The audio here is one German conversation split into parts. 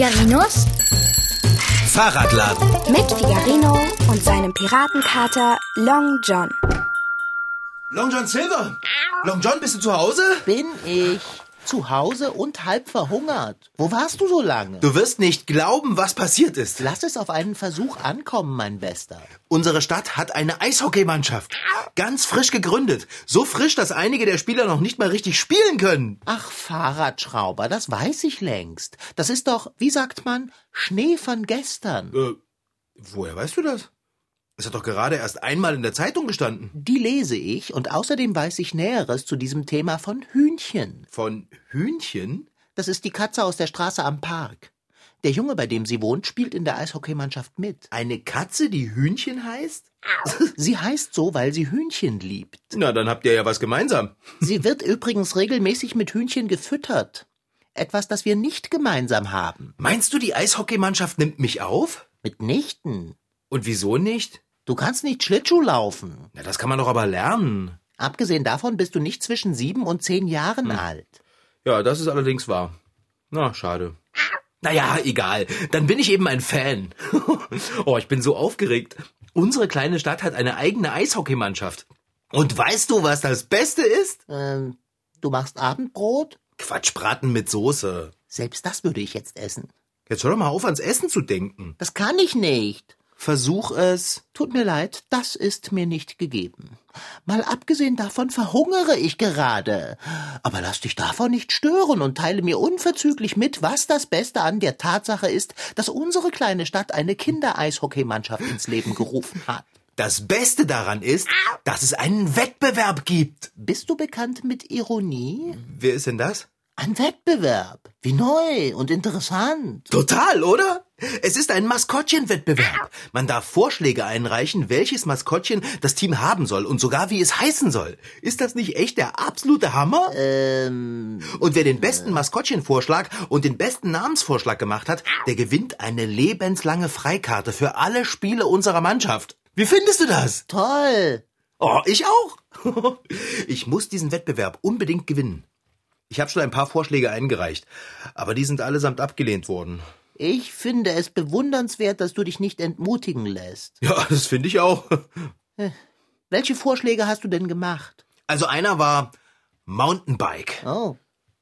Figarinos Fahrradladen. mit Figarino und seinem Piratenkater Long John. Long John Silver. Long John, bist du zu Hause? Bin ich. Zu Hause und halb verhungert. Wo warst du so lange? Du wirst nicht glauben, was passiert ist. Lass es auf einen Versuch ankommen, mein Bester. Unsere Stadt hat eine Eishockeymannschaft. Ganz frisch gegründet. So frisch, dass einige der Spieler noch nicht mal richtig spielen können. Ach, Fahrradschrauber, das weiß ich längst. Das ist doch, wie sagt man, Schnee von gestern. Äh, woher weißt du das? Es hat doch gerade erst einmal in der Zeitung gestanden. Die lese ich und außerdem weiß ich Näheres zu diesem Thema von Hühnchen. Von Hühnchen? Das ist die Katze aus der Straße am Park. Der Junge, bei dem sie wohnt, spielt in der Eishockeymannschaft mit. Eine Katze, die Hühnchen heißt? Sie heißt so, weil sie Hühnchen liebt. Na, dann habt ihr ja was gemeinsam. Sie wird übrigens regelmäßig mit Hühnchen gefüttert. Etwas, das wir nicht gemeinsam haben. Meinst du, die Eishockeymannschaft nimmt mich auf? Mitnichten. Und wieso nicht? Du kannst nicht Schlittschuh laufen. Na, das kann man doch aber lernen. Abgesehen davon bist du nicht zwischen sieben und zehn Jahren alt. Ja, das ist allerdings wahr. Na, schade. Naja, egal. Dann bin ich eben ein Fan. oh, ich bin so aufgeregt. Unsere kleine Stadt hat eine eigene Eishockeymannschaft. Und weißt du, was das Beste ist? Ähm, du machst Abendbrot? Quatschbraten mit Soße. Selbst das würde ich jetzt essen. Jetzt hör doch mal auf, ans Essen zu denken. Das kann ich nicht. Versuch es. Tut mir leid, das ist mir nicht gegeben. Mal abgesehen davon verhungere ich gerade. Aber lass dich davon nicht stören und teile mir unverzüglich mit, was das Beste an der Tatsache ist, dass unsere kleine Stadt eine Kindereishockeymannschaft ins Leben gerufen hat. Das Beste daran ist, dass es einen Wettbewerb gibt. Bist du bekannt mit Ironie? Wer ist denn das? Ein Wettbewerb. Wie neu und interessant. Total, oder? Es ist ein Maskottchenwettbewerb. Man darf Vorschläge einreichen, welches Maskottchen das Team haben soll und sogar wie es heißen soll. Ist das nicht echt der absolute Hammer? Ähm, Und wer den besten Maskottchenvorschlag und den besten Namensvorschlag gemacht hat, der gewinnt eine lebenslange Freikarte für alle Spiele unserer Mannschaft. Wie findest du das? toll. Oh, ich auch. Ich muss diesen Wettbewerb unbedingt gewinnen. Ich habe schon ein paar Vorschläge eingereicht, aber die sind allesamt abgelehnt worden. Ich finde es bewundernswert, dass du dich nicht entmutigen lässt. Ja, das finde ich auch. Welche Vorschläge hast du denn gemacht? Also einer war Mountainbike. Oh,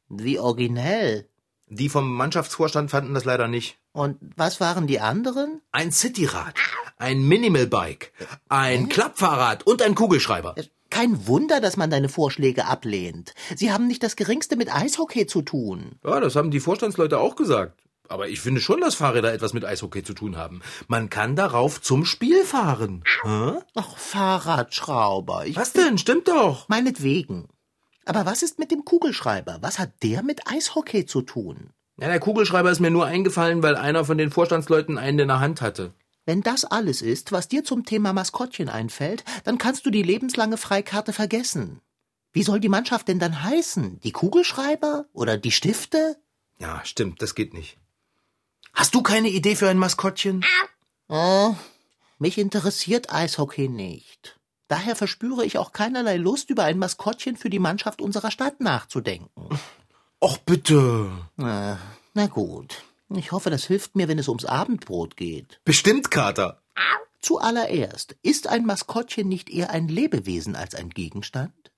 wie originell. Die vom Mannschaftsvorstand fanden das leider nicht. Und was waren die anderen? Ein Cityrad, ein Minimalbike, ein Klappfahrrad und ein Kugelschreiber. Kein Wunder, dass man deine Vorschläge ablehnt. Sie haben nicht das geringste mit Eishockey zu tun. Ja, das haben die Vorstandsleute auch gesagt. Aber ich finde schon, dass Fahrräder etwas mit Eishockey zu tun haben. Man kann darauf zum Spiel fahren. Hä? Ach, Fahrradschrauber. Ich Was denn? Stimmt doch. Meinetwegen. Aber was ist mit dem Kugelschreiber? Was hat der mit Eishockey zu tun? Ja, der Kugelschreiber ist mir nur eingefallen, weil einer von den Vorstandsleuten einen in der Hand hatte. Wenn das alles ist, was dir zum Thema Maskottchen einfällt, dann kannst du die lebenslange Freikarte vergessen. Wie soll die Mannschaft denn dann heißen? Die Kugelschreiber oder die Stifte? Ja, stimmt, das geht nicht. Hast du keine Idee für ein Maskottchen? Oh, mich interessiert Eishockey nicht. Daher verspüre ich auch keinerlei Lust, über ein Maskottchen für die Mannschaft unserer Stadt nachzudenken. Och, bitte. Na, na gut. Ich hoffe, das hilft mir, wenn es ums Abendbrot geht. Bestimmt, Kater. Zuallererst, ist ein Maskottchen nicht eher ein Lebewesen als ein Gegenstand?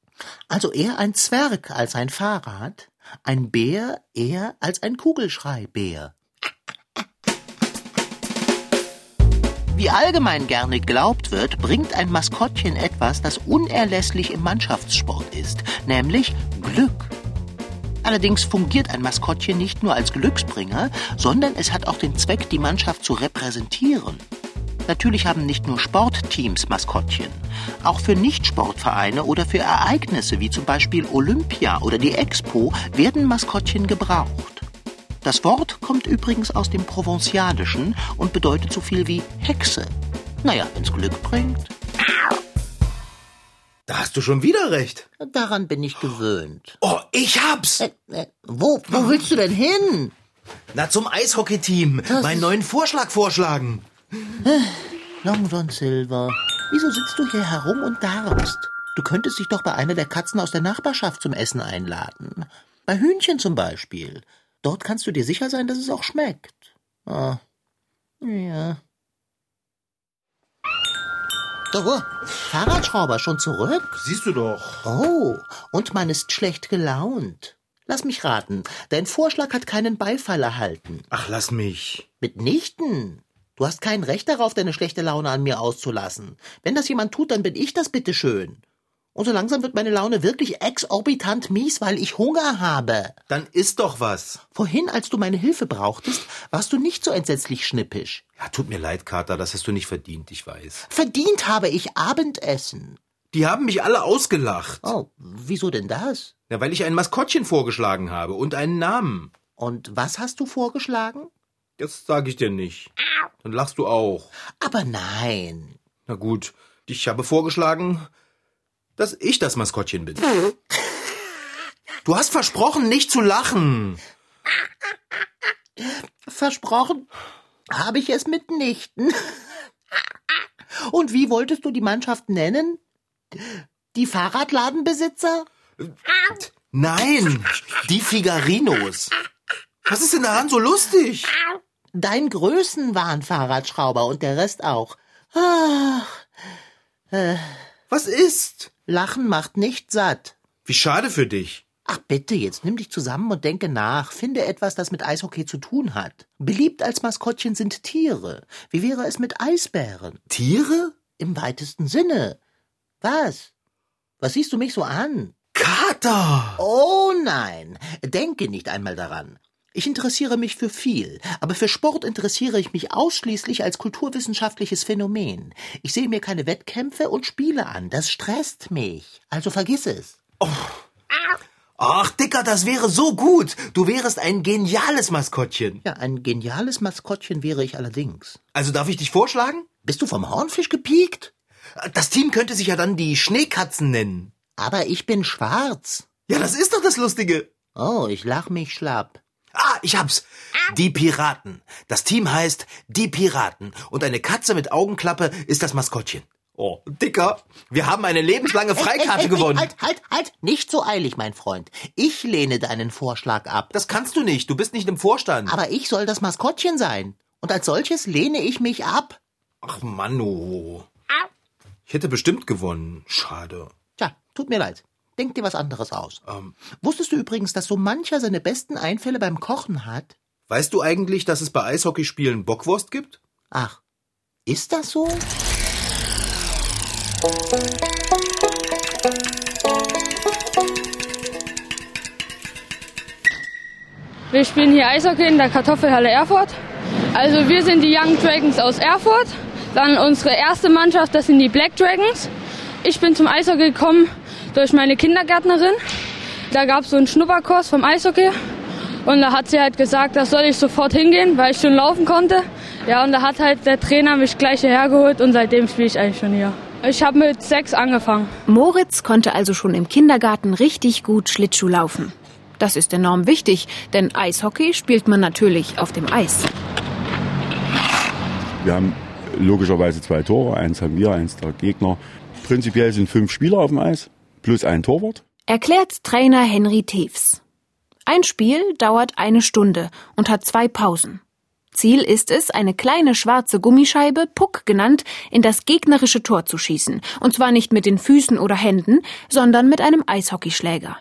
Also eher ein Zwerg als ein Fahrrad, ein Bär eher als ein Kugelschreibär. Wie allgemein gerne geglaubt wird, bringt ein Maskottchen etwas, das unerlässlich im Mannschaftssport ist, nämlich Glück. Allerdings fungiert ein Maskottchen nicht nur als Glücksbringer, sondern es hat auch den Zweck, die Mannschaft zu repräsentieren. Natürlich haben nicht nur Sportteams Maskottchen. Auch für Nichtsportvereine oder für Ereignisse wie zum Beispiel Olympia oder die Expo werden Maskottchen gebraucht. Das Wort kommt übrigens aus dem Provenzalischen und bedeutet so viel wie Hexe. Naja, wenn's Glück bringt. Da hast du schon wieder recht. Daran bin ich gewöhnt. Oh, ich hab's. Äh, äh, wo, wo willst du denn hin? Na, zum Eishockey-Team. Meinen neuen Vorschlag vorschlagen. Long John Silver, wieso sitzt du hier herum und darbst? Du könntest dich doch bei einer der Katzen aus der Nachbarschaft zum Essen einladen. Bei Hühnchen zum Beispiel. Dort kannst du dir sicher sein, dass es auch schmeckt. Oh. Ja. So, Fahrradschrauber schon zurück? Siehst du doch. Oh, und man ist schlecht gelaunt. Lass mich raten, dein Vorschlag hat keinen Beifall erhalten. Ach, lass mich. Mitnichten. Du hast kein Recht darauf, deine schlechte Laune an mir auszulassen. Wenn das jemand tut, dann bin ich das bitteschön. Und so langsam wird meine Laune wirklich exorbitant mies, weil ich Hunger habe. Dann isst doch was. Vorhin, als du meine Hilfe brauchtest, warst du nicht so entsetzlich schnippisch. Ja, tut mir leid, Kater, das hast du nicht verdient, ich weiß. Verdient habe ich Abendessen. Die haben mich alle ausgelacht. Oh, wieso denn das? Ja, weil ich ein Maskottchen vorgeschlagen habe und einen Namen. Und was hast du vorgeschlagen? Das sage ich dir nicht. Dann lachst du auch. Aber nein. Na gut, ich habe vorgeschlagen, dass ich das Maskottchen bin. Du hast versprochen, nicht zu lachen. Versprochen habe ich es mitnichten. Und wie wolltest du die Mannschaft nennen? Die Fahrradladenbesitzer? Nein, die Figarinos. Was ist denn daran so lustig? Dein Größenwahn, Fahrradschrauber, und der Rest auch. Ach, Was ist? Lachen macht nicht satt. Wie schade für dich. Ach bitte, jetzt nimm dich zusammen und denke nach. Finde etwas, das mit Eishockey zu tun hat. Beliebt als Maskottchen sind Tiere. Wie wäre es mit Eisbären? Tiere? Im weitesten Sinne. Was? Was siehst du mich so an? Kater! Oh nein, denke nicht einmal daran. Ich interessiere mich für viel, aber für Sport interessiere ich mich ausschließlich als kulturwissenschaftliches Phänomen. Ich sehe mir keine Wettkämpfe und Spiele an, das stresst mich. Also vergiss es. Ach, Dicker, das wäre so gut. Du wärest ein geniales Maskottchen. Ja, ein geniales Maskottchen wäre ich allerdings. Also darf ich dich vorschlagen? Bist du vom Hornfisch gepiekt? Das Team könnte sich ja dann die Schneekatzen nennen. Aber ich bin schwarz. Ja, das ist doch das Lustige. Oh, ich lach mich schlapp. Ah, ich hab's. Die Piraten. Das Team heißt Die Piraten. Und eine Katze mit Augenklappe ist das Maskottchen. Oh, Dicker, wir haben eine lebenslange Freikarte gewonnen. Halt, halt, halt! Nicht so eilig, mein Freund. Ich lehne deinen Vorschlag ab. Das kannst du nicht. Du bist nicht im Vorstand. Aber ich soll das Maskottchen sein. Und als solches lehne ich mich ab. Ach, Manu. Ich hätte bestimmt gewonnen. Schade. Tja, tut mir leid. Denk dir was anderes aus. Ähm, Wusstest du übrigens, dass so mancher seine besten Einfälle beim Kochen hat? weißt du eigentlich, dass es bei Eishockeyspielen Bockwurst gibt? Ach, ist das so? Wir spielen hier Eishockey in der Kartoffelhalle Erfurt. Also wir sind die Young Dragons aus Erfurt. Dann unsere erste Mannschaft, das sind die Black Dragons. Ich bin zum Eishockey gekommen durch meine Kindergärtnerin. Da gab es so einen Schnupperkurs vom Eishockey. Und da hat sie halt gesagt, da soll ich sofort hingehen, weil ich schon laufen konnte. Ja, und da hat halt der Trainer mich gleich hierher geholt und seitdem spiele ich eigentlich schon hier. Ich habe mit sechs angefangen. Moritz konnte also schon im Kindergarten richtig gut Schlittschuh laufen. Das ist enorm wichtig, denn Eishockey spielt man natürlich auf dem Eis. Wir haben logischerweise zwei Tore, eins haben wir, eins der Gegner. Prinzipiell sind fünf Spieler auf dem Eis, plus ein Torwart. Erklärt Trainer Henry Teves. Ein Spiel dauert eine Stunde und hat zwei Pausen. Ziel ist es, eine kleine schwarze Gummischeibe, Puck genannt, in das gegnerische Tor zu schießen. Und zwar nicht mit den Füßen oder Händen, sondern mit einem Eishockeyschläger.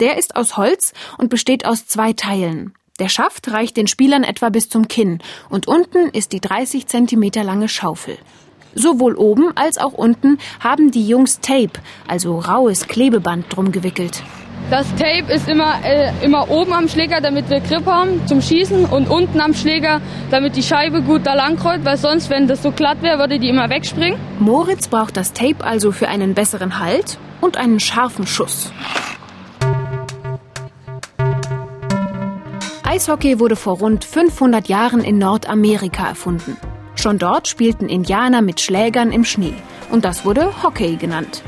Der ist aus Holz und besteht aus zwei Teilen. Der Schaft reicht den Spielern etwa bis zum Kinn und unten ist die 30 Zentimeter lange Schaufel. Sowohl oben als auch unten haben die Jungs Tape, also raues Klebeband drum gewickelt. Das Tape ist immer, äh, immer oben am Schläger, damit wir Grip haben zum Schießen und unten am Schläger, damit die Scheibe gut da lang rollt, weil sonst, wenn das so glatt wäre, würde die immer wegspringen. Moritz braucht das Tape also für einen besseren Halt und einen scharfen Schuss. Eishockey wurde vor rund 500 Jahren in Nordamerika erfunden. Schon dort spielten Indianer mit Schlägern im Schnee und das wurde Hockey genannt.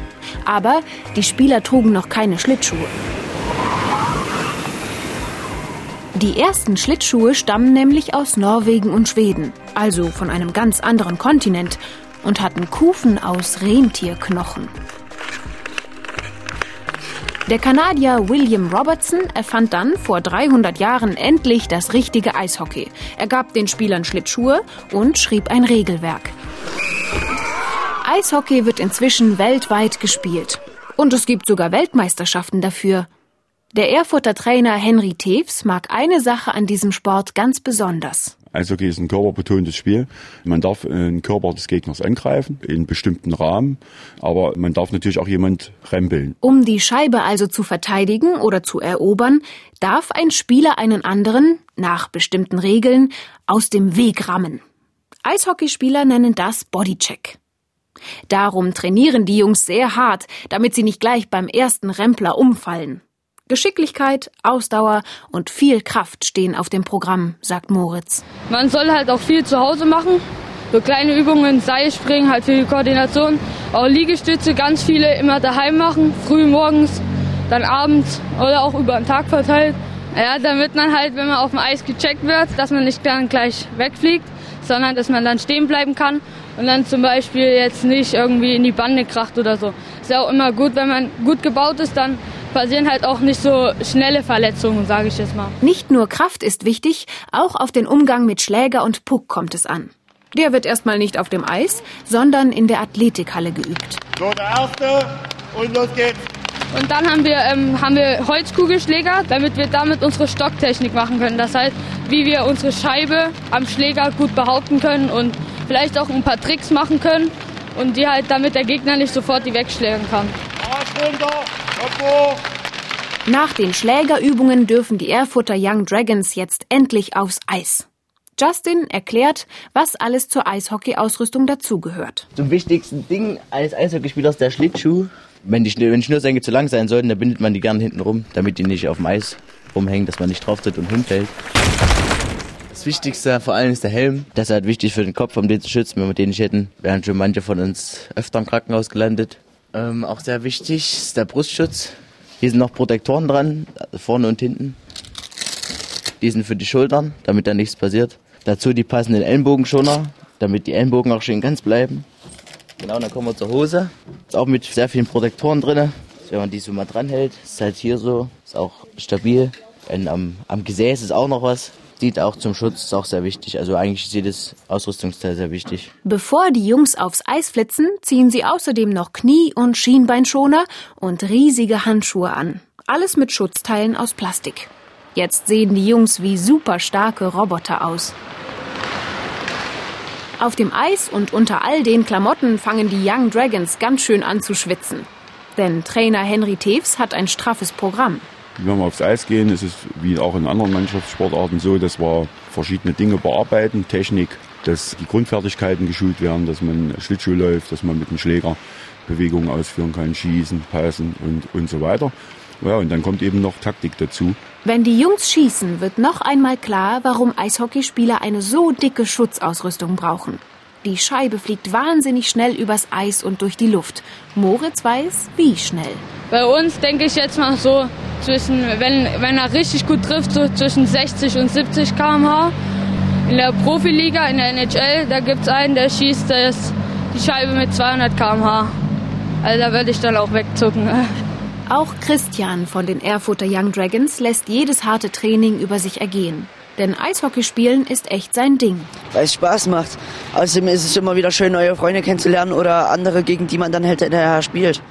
Aber die Spieler trugen noch keine Schlittschuhe. Die ersten Schlittschuhe stammen nämlich aus Norwegen und Schweden, also von einem ganz anderen Kontinent, und hatten Kufen aus Rentierknochen. Der Kanadier William Robertson erfand dann vor 300 Jahren endlich das richtige Eishockey. Er gab den Spielern Schlittschuhe und schrieb ein Regelwerk. Eishockey wird inzwischen weltweit gespielt. Und es gibt sogar Weltmeisterschaften dafür. Der Erfurter Trainer Henry Teves mag eine Sache an diesem Sport ganz besonders. Eishockey ist ein körperbetontes Spiel. Man darf den Körper des Gegners angreifen, in bestimmten Rahmen, aber man darf natürlich auch jemand rempeln. Um die Scheibe also zu verteidigen oder zu erobern, darf ein Spieler einen anderen, nach bestimmten Regeln, aus dem Weg rammen. Eishockeyspieler nennen das Bodycheck. Darum trainieren die Jungs sehr hart, damit sie nicht gleich beim ersten Rempler umfallen. Geschicklichkeit, Ausdauer und viel Kraft stehen auf dem Programm, sagt Moritz. Man soll halt auch viel zu Hause machen. So kleine Übungen, Seilspringen halt für die Koordination. Auch Liegestütze, ganz viele immer daheim machen, früh morgens, dann abends oder auch über den Tag verteilt. Ja, damit man halt, wenn man auf dem Eis gecheckt wird, dass man nicht dann gleich wegfliegt, sondern dass man dann stehen bleiben kann und dann zum Beispiel jetzt nicht irgendwie in die Bande kracht oder so. Ist ja auch immer gut, wenn man gut gebaut ist, dann passieren halt auch nicht so schnelle Verletzungen, sage ich jetzt mal. Nicht nur Kraft ist wichtig, auch auf den Umgang mit Schläger und Puck kommt es an. Der wird erstmal nicht auf dem Eis, sondern in der Athletikhalle geübt. So, der erste und los geht's. Und dann haben wir, ähm, haben wir Holzkugelschläger, damit wir damit unsere Stocktechnik machen können. Das heißt, wie wir unsere Scheibe am Schläger gut behaupten können und vielleicht auch ein paar Tricks machen können und die halt, damit der Gegner nicht sofort die wegschlägen kann. Runter, Kopf hoch. Nach den Schlägerübungen dürfen die Erfurter Young Dragons jetzt endlich aufs Eis. Justin erklärt, was alles zur Eishockey-Ausrüstung dazugehört. Zum wichtigsten Ding eines Eishockeyspielers der Schlittschuh. Wenn die, wenn die Schnürsenkel zu lang sein sollten, dann bindet man die gerne hinten rum, damit die nicht auf dem Eis rumhängen, dass man nicht drauf tritt und hinfällt. Das Wichtigste vor allem ist der Helm. Das ist halt wichtig für den Kopf, um den zu schützen. Wenn wir den nicht hätten, wären schon manche von uns öfter im Krankenhaus gelandet. Ähm, auch sehr wichtig ist der Brustschutz. Hier sind noch Protektoren dran, vorne und hinten. Die sind für die Schultern, damit da nichts passiert. Dazu die passenden Ellenbogenschoner, damit die Ellenbogen auch schön ganz bleiben. Genau, dann kommen wir zur Hose. Ist auch mit sehr vielen Protektoren drin. Wenn man die so mal dran hält, ist halt hier so, ist auch stabil. Und am, am Gesäß ist auch noch was. Dient auch zum Schutz, ist auch sehr wichtig. Also eigentlich ist jedes Ausrüstungsteil sehr wichtig. Bevor die Jungs aufs Eis flitzen, ziehen sie außerdem noch Knie- und Schienbeinschoner und riesige Handschuhe an. Alles mit Schutzteilen aus Plastik. Jetzt sehen die Jungs wie super starke Roboter aus. Auf dem Eis und unter all den Klamotten fangen die Young Dragons ganz schön an zu schwitzen. Denn Trainer Henry Teves hat ein straffes Programm. Wenn wir aufs Eis gehen, ist es wie auch in anderen Mannschaftssportarten so, dass wir verschiedene Dinge bearbeiten, Technik, dass die Grundfertigkeiten geschult werden, dass man Schlittschuh läuft, dass man mit dem Schläger Bewegungen ausführen kann, schießen, passen und, und so weiter. Ja, und dann kommt eben noch Taktik dazu. Wenn die Jungs schießen, wird noch einmal klar, warum Eishockeyspieler eine so dicke Schutzausrüstung brauchen. Die Scheibe fliegt wahnsinnig schnell übers Eis und durch die Luft. Moritz weiß, wie schnell. Bei uns denke ich jetzt mal so zwischen, wenn, wenn er richtig gut trifft, so zwischen 60 und 70 km/h. In der Profiliga, in der NHL, da gibt es einen, der schießt das, die Scheibe mit 200 km/h. Also da würde ich dann auch wegzucken. Auch Christian von den Erfurter Young Dragons lässt jedes harte Training über sich ergehen. Denn Eishockeyspielen ist echt sein Ding. weil es Spaß macht. Außerdem ist es immer wieder schön, neue Freunde kennenzulernen oder andere, gegen die man dann halt hinterher spielt.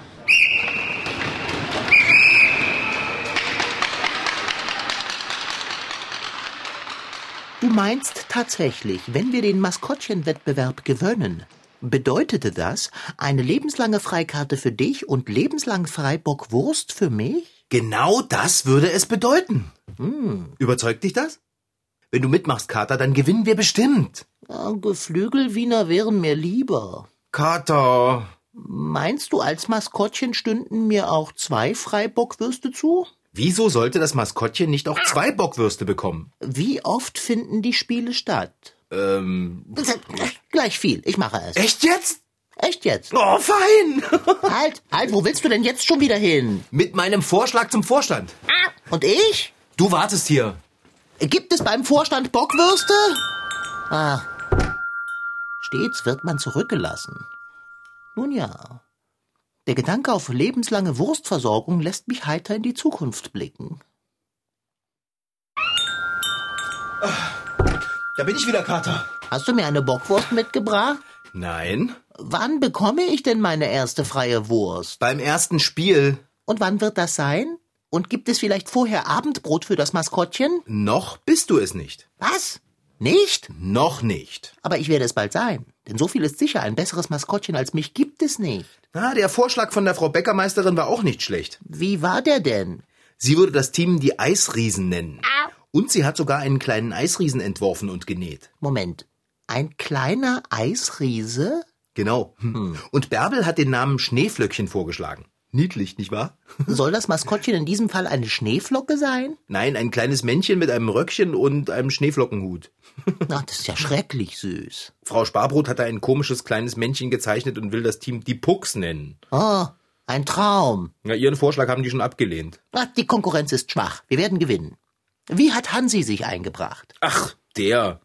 Du meinst tatsächlich, wenn wir den Maskottchenwettbewerb gewöhnen, bedeutete das eine lebenslange Freikarte für dich und lebenslang Freibock Wurst für mich? Genau das würde es bedeuten. Hm, überzeugt dich das? Wenn du mitmachst, Kater, dann gewinnen wir bestimmt. Ja, Geflügelwiener wären mir lieber. Kater. Meinst du, als Maskottchen stünden mir auch zwei Freibockwürste zu? Wieso sollte das Maskottchen nicht auch zwei Bockwürste bekommen? Wie oft finden die Spiele statt? Ähm, Gleich viel, ich mache es. echt jetzt? Echt jetzt? Oh, fein. Halt, halt, wo willst du denn jetzt schon wieder hin? Mit meinem Vorschlag zum Vorstand. Und ich? Du wartest hier. Gibt es beim Vorstand Bockwürste? Ah. Stets wird man zurückgelassen. Nun ja. Der Gedanke auf lebenslange Wurstversorgung lässt mich heiter in die Zukunft blicken. Da bin ich wieder, Kater. Hast du mir eine Bockwurst mitgebracht? Nein. Wann bekomme ich denn meine erste freie Wurst? Beim ersten Spiel. Und wann wird das sein? Und gibt es vielleicht vorher Abendbrot für das Maskottchen? Noch bist du es nicht. Was? Nicht? Noch nicht. Aber ich werde es bald sein. Denn so viel ist sicher, ein besseres Maskottchen als mich gibt es nicht. Na, der Vorschlag von der Frau Bäckermeisterin war auch nicht schlecht. Wie war der denn? Sie würde das Team die Eisriesen nennen. Und sie hat sogar einen kleinen Eisriesen entworfen und genäht. Moment. Ein kleiner Eisriese? Genau. Und Bärbel hat den Namen Schneeflöckchen vorgeschlagen. Niedlich, nicht wahr? Soll das Maskottchen in diesem Fall eine Schneeflocke sein? Nein, ein kleines Männchen mit einem Röckchen und einem Schneeflockenhut. Na, das ist ja schrecklich süß. Frau Sparbrot hat da ein komisches kleines Männchen gezeichnet und will das Team die Pucks nennen. Oh, ein Traum. Ja, ihren Vorschlag haben die schon abgelehnt. Ach, die Konkurrenz ist schwach. Wir werden gewinnen. Wie hat Hansi sich eingebracht? Ach, der.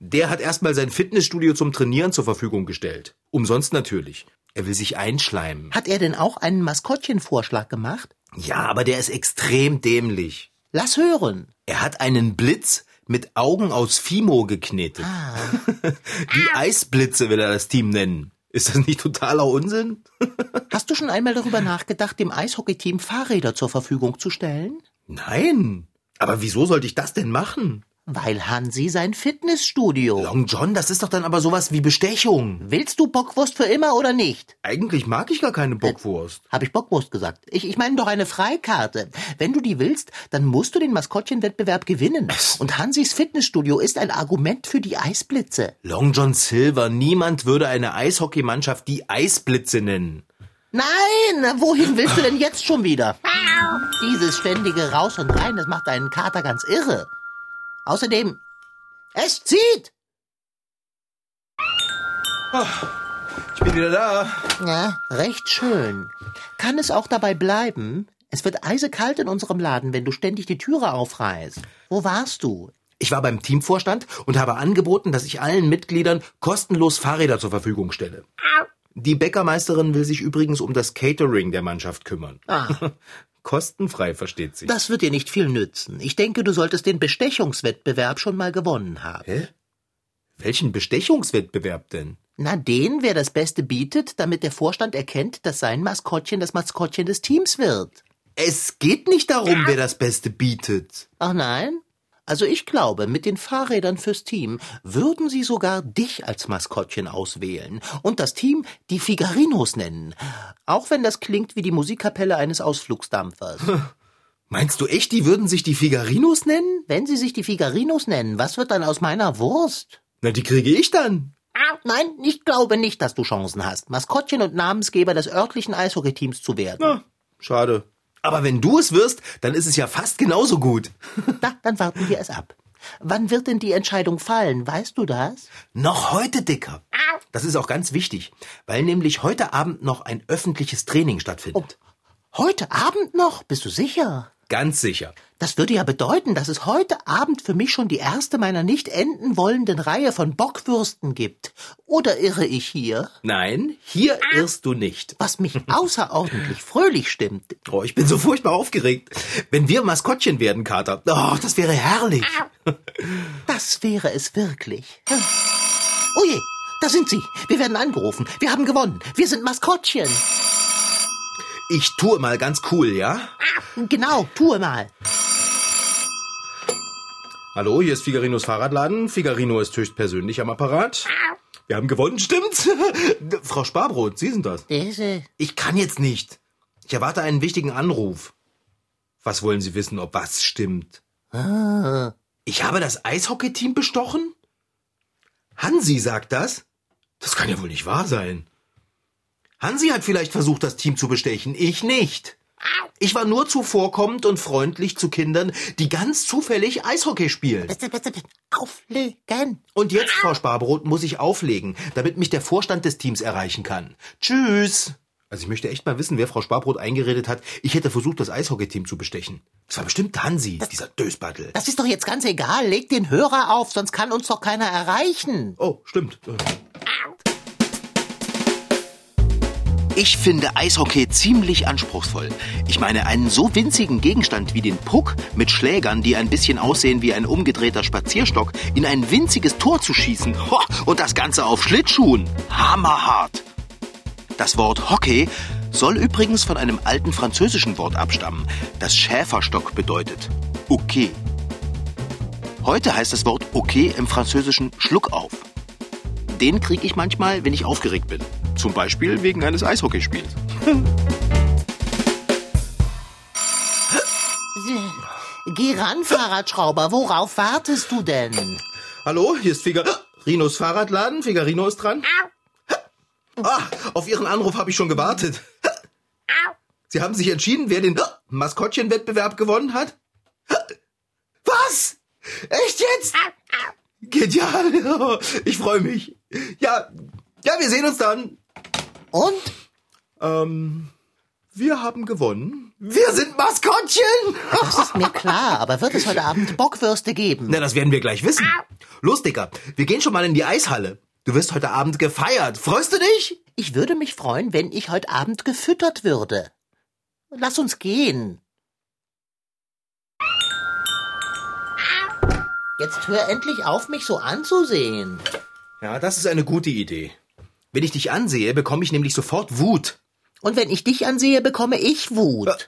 Der hat erstmal sein Fitnessstudio zum Trainieren zur Verfügung gestellt. Umsonst natürlich. Er will sich einschleimen. Hat er denn auch einen Maskottchenvorschlag gemacht? Ja, aber der ist extrem dämlich. Lass hören. Er hat einen Blitz mit Augen aus Fimo geknetet. Die Eisblitze will er das Team nennen. Ist das nicht totaler Unsinn? Hast du schon einmal darüber nachgedacht, dem Eishockeyteam Fahrräder zur Verfügung zu stellen? Nein. Aber wieso sollte ich das denn machen? Weil Hansi sein Fitnessstudio. Long John, das ist doch dann aber sowas wie Bestechung. Willst du Bockwurst für immer oder nicht? Eigentlich mag ich gar keine Bockwurst. Habe ich Bockwurst gesagt? Ich, ich meine doch eine Freikarte. Wenn du die willst, dann musst du den Maskottchenwettbewerb gewinnen. Und Hansis Fitnessstudio ist ein Argument für die Eisblitze. Long John Silver, niemand würde eine Eishockeymannschaft die Eisblitze nennen. Nein, wohin willst du denn jetzt schon wieder? Dieses ständige Raus und Rein, das macht deinen Kater ganz irre. Außerdem, es zieht! Ich bin wieder da. Ja, recht schön. Kann es auch dabei bleiben? Es wird eisekalt in unserem Laden, wenn du ständig die Türe aufreißt. Wo warst du? Ich war beim Teamvorstand und habe angeboten, dass ich allen Mitgliedern kostenlos Fahrräder zur Verfügung stelle. Die Bäckermeisterin will sich übrigens um das Catering der Mannschaft kümmern. Ah. Kostenfrei, versteht sich. Das wird dir nicht viel nützen. Ich denke, du solltest den Bestechungswettbewerb schon mal gewonnen haben. Hä? Welchen Bestechungswettbewerb denn? Na, den, wer das Beste bietet, damit der Vorstand erkennt, dass sein Maskottchen das Maskottchen des Teams wird. Es geht nicht darum, wer das Beste bietet. Ach nein? Also ich glaube, mit den Fahrrädern fürs Team würden sie sogar dich als Maskottchen auswählen und das Team die Figarinos nennen. Auch wenn das klingt wie die Musikkapelle eines Ausflugsdampfers. Meinst du echt, die würden sich die Figarinos nennen? Wenn sie sich die Figarinos nennen, was wird dann aus meiner Wurst? Na, die kriege ich dann. Ah, Nein, ich glaube nicht, dass du Chancen hast, Maskottchen und Namensgeber des örtlichen Eishockeyteams zu werden. Na, schade. Aber wenn du es wirst, dann ist es ja fast genauso gut. Na, dann warten wir es ab. Wann wird denn die Entscheidung fallen? Weißt du das? Noch heute, Dicker. Das ist auch ganz wichtig, weil nämlich heute Abend noch ein öffentliches Training stattfindet. Heute Abend noch? Bist du sicher? Ganz sicher. Das würde ja bedeuten, dass es heute Abend für mich schon die erste meiner nicht enden wollenden Reihe von Bockwürsten gibt. Oder irre ich hier? Nein, hier irrst du nicht. Was mich außerordentlich fröhlich stimmt. Oh, ich bin so furchtbar aufgeregt. Wenn wir Maskottchen werden, Kater, oh, das wäre herrlich. Das wäre es wirklich. Oh je, da sind sie. Wir werden angerufen. Wir haben gewonnen. Wir sind Maskottchen. Ich tue mal ganz cool, ja? Genau, tue mal. Hallo, hier ist Figarinos Fahrradladen. Figarino ist höchstpersönlich am Apparat. Wir haben gewonnen, stimmt's? Frau Sparbrot, Sie sind das. Ich kann jetzt nicht. Ich erwarte einen wichtigen Anruf. Was wollen Sie wissen, ob was stimmt? Ah. Ich habe das Eishockeyteam bestochen? Hansi sagt das? Das kann ja wohl nicht wahr sein. Hansi hat vielleicht versucht, das Team zu bestechen, ich nicht. Ich war nur zuvorkommend und freundlich zu Kindern, die ganz zufällig Eishockey spielen. Bitte, bitte, bitte. Auflegen. Und jetzt, Frau Sparbrot, muss ich auflegen, damit mich der Vorstand des Teams erreichen kann. Tschüss. Also ich möchte echt mal wissen, wer Frau Sparbrot eingeredet hat, ich hätte versucht, das Eishockeyteam zu bestechen. Das war bestimmt Hansi, dieser Dösbattel. Das ist doch jetzt ganz egal. Leg den Hörer auf, sonst kann uns doch keiner erreichen. Oh, stimmt. Ich finde Eishockey ziemlich anspruchsvoll. Ich meine, einen so winzigen Gegenstand wie den Puck mit Schlägern, die ein bisschen aussehen wie ein umgedrehter Spazierstock, in ein winziges Tor zu schießen. Und das Ganze auf Schlittschuhen. Hammerhart. Das Wort Hockey soll übrigens von einem alten französischen Wort abstammen, das Schäferstock bedeutet. Okay. Heute heißt das Wort okay im Französischen Schluck auf. Den kriege ich manchmal, wenn ich aufgeregt bin. Zum Beispiel wegen eines Eishockeyspiels. Geh ran, Fahrradschrauber. Worauf wartest du denn? Hallo, hier ist Figarinos Fahrradladen. Figarino ist dran. Ah, auf Ihren Anruf habe ich schon gewartet. Sie haben sich entschieden, wer den Maskottchenwettbewerb gewonnen hat? Was? Echt jetzt? Genial. Ich freue mich. Ja, ja, wir sehen uns dann. Und? Ähm, wir haben gewonnen. Wir sind Maskottchen. Das ist mir klar, aber wird es heute Abend Bockwürste geben? Na, das werden wir gleich wissen. Los, Dicker, wir gehen schon mal in die Eishalle. Du wirst heute Abend gefeiert. Freust du dich? Ich würde mich freuen, wenn ich heute Abend gefüttert würde. Lass uns gehen. Jetzt hör endlich auf, mich so anzusehen. Ja, das ist eine gute Idee. Wenn ich dich ansehe, bekomme ich nämlich sofort Wut. Und wenn ich dich ansehe, bekomme ich Wut. Äh,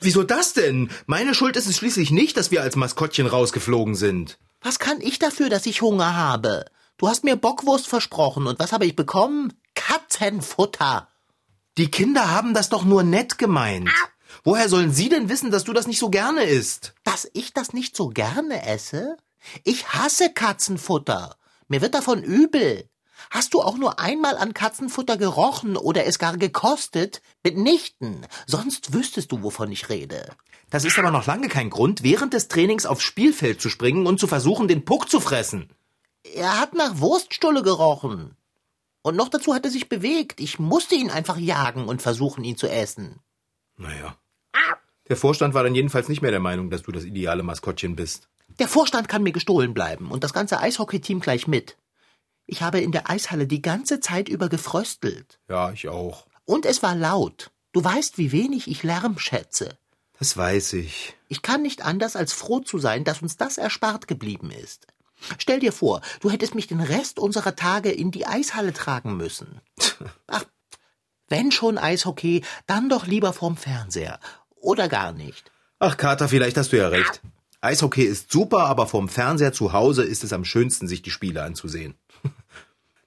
wieso das denn? Meine Schuld ist es schließlich nicht, dass wir als Maskottchen rausgeflogen sind. Was kann ich dafür, dass ich Hunger habe? Du hast mir Bockwurst versprochen und was habe ich bekommen? Katzenfutter. Die Kinder haben das doch nur nett gemeint. Woher sollen sie denn wissen, dass du das nicht so gerne isst? Dass ich das nicht so gerne esse? Ich hasse Katzenfutter. Mir wird davon übel. Hast du auch nur einmal an Katzenfutter gerochen oder es gar gekostet? Mitnichten. Sonst wüsstest du, wovon ich rede. Das ist aber noch lange kein Grund, während des Trainings aufs Spielfeld zu springen und zu versuchen, den Puck zu fressen. Er hat nach Wurststulle gerochen. Und noch dazu hat er sich bewegt. Ich musste ihn einfach jagen und versuchen, ihn zu essen. Naja. Der Vorstand war dann jedenfalls nicht mehr der Meinung, dass du das ideale Maskottchen bist. Der Vorstand kann mir gestohlen bleiben und das ganze Eishockeyteam gleich mit. Ich habe in der Eishalle die ganze Zeit über gefröstelt. Ja, ich auch. Und es war laut. Du weißt, wie wenig ich Lärm schätze. Das weiß ich. Ich kann nicht anders, als froh zu sein, dass uns das erspart geblieben ist. Stell dir vor, du hättest mich den Rest unserer Tage in die Eishalle tragen müssen. Ach, wenn schon Eishockey, dann doch lieber vorm Fernseher. Oder gar nicht. Ach, Kater, vielleicht hast du ja recht. Eishockey ist super, aber vorm Fernseher zu Hause ist es am schönsten, sich die Spiele anzusehen.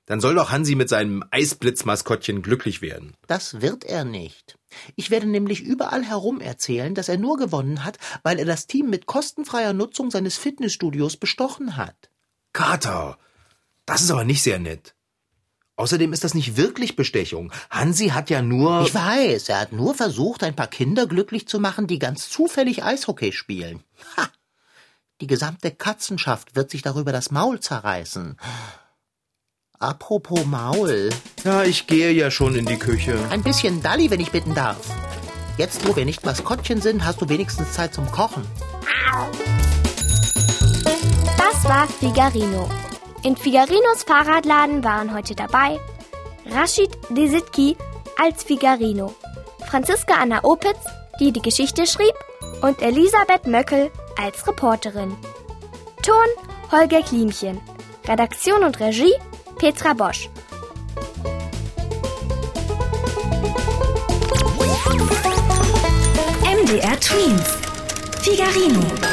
Dann soll doch Hansi mit seinem Eisblitzmaskottchen glücklich werden. Das wird er nicht. Ich werde nämlich überall herum erzählen, dass er nur gewonnen hat, weil er das Team mit kostenfreier Nutzung seines Fitnessstudios bestochen hat. Kater, das ist aber nicht sehr nett. Außerdem ist das nicht wirklich Bestechung. Hansi hat ja nur. Ich weiß, er hat nur versucht, ein paar Kinder glücklich zu machen, die ganz zufällig Eishockey spielen. Ha! Die gesamte Katzenschaft wird sich darüber das Maul zerreißen. Apropos Maul. Ja, ich gehe ja schon in die Küche. Ein bisschen Dalli, wenn ich bitten darf. Jetzt, wo wir nicht Maskottchen sind, hast du wenigstens Zeit zum Kochen. Das war Figarino. In Figarinos Fahrradladen waren heute dabei Rashid Desitki als Figarino, Franziska Anna Opitz, die die Geschichte schrieb, und Elisabeth Möckel als Reporterin. Ton Holger Klimchen. Redaktion und Regie Petra Bosch. MDR Twins. Figarino.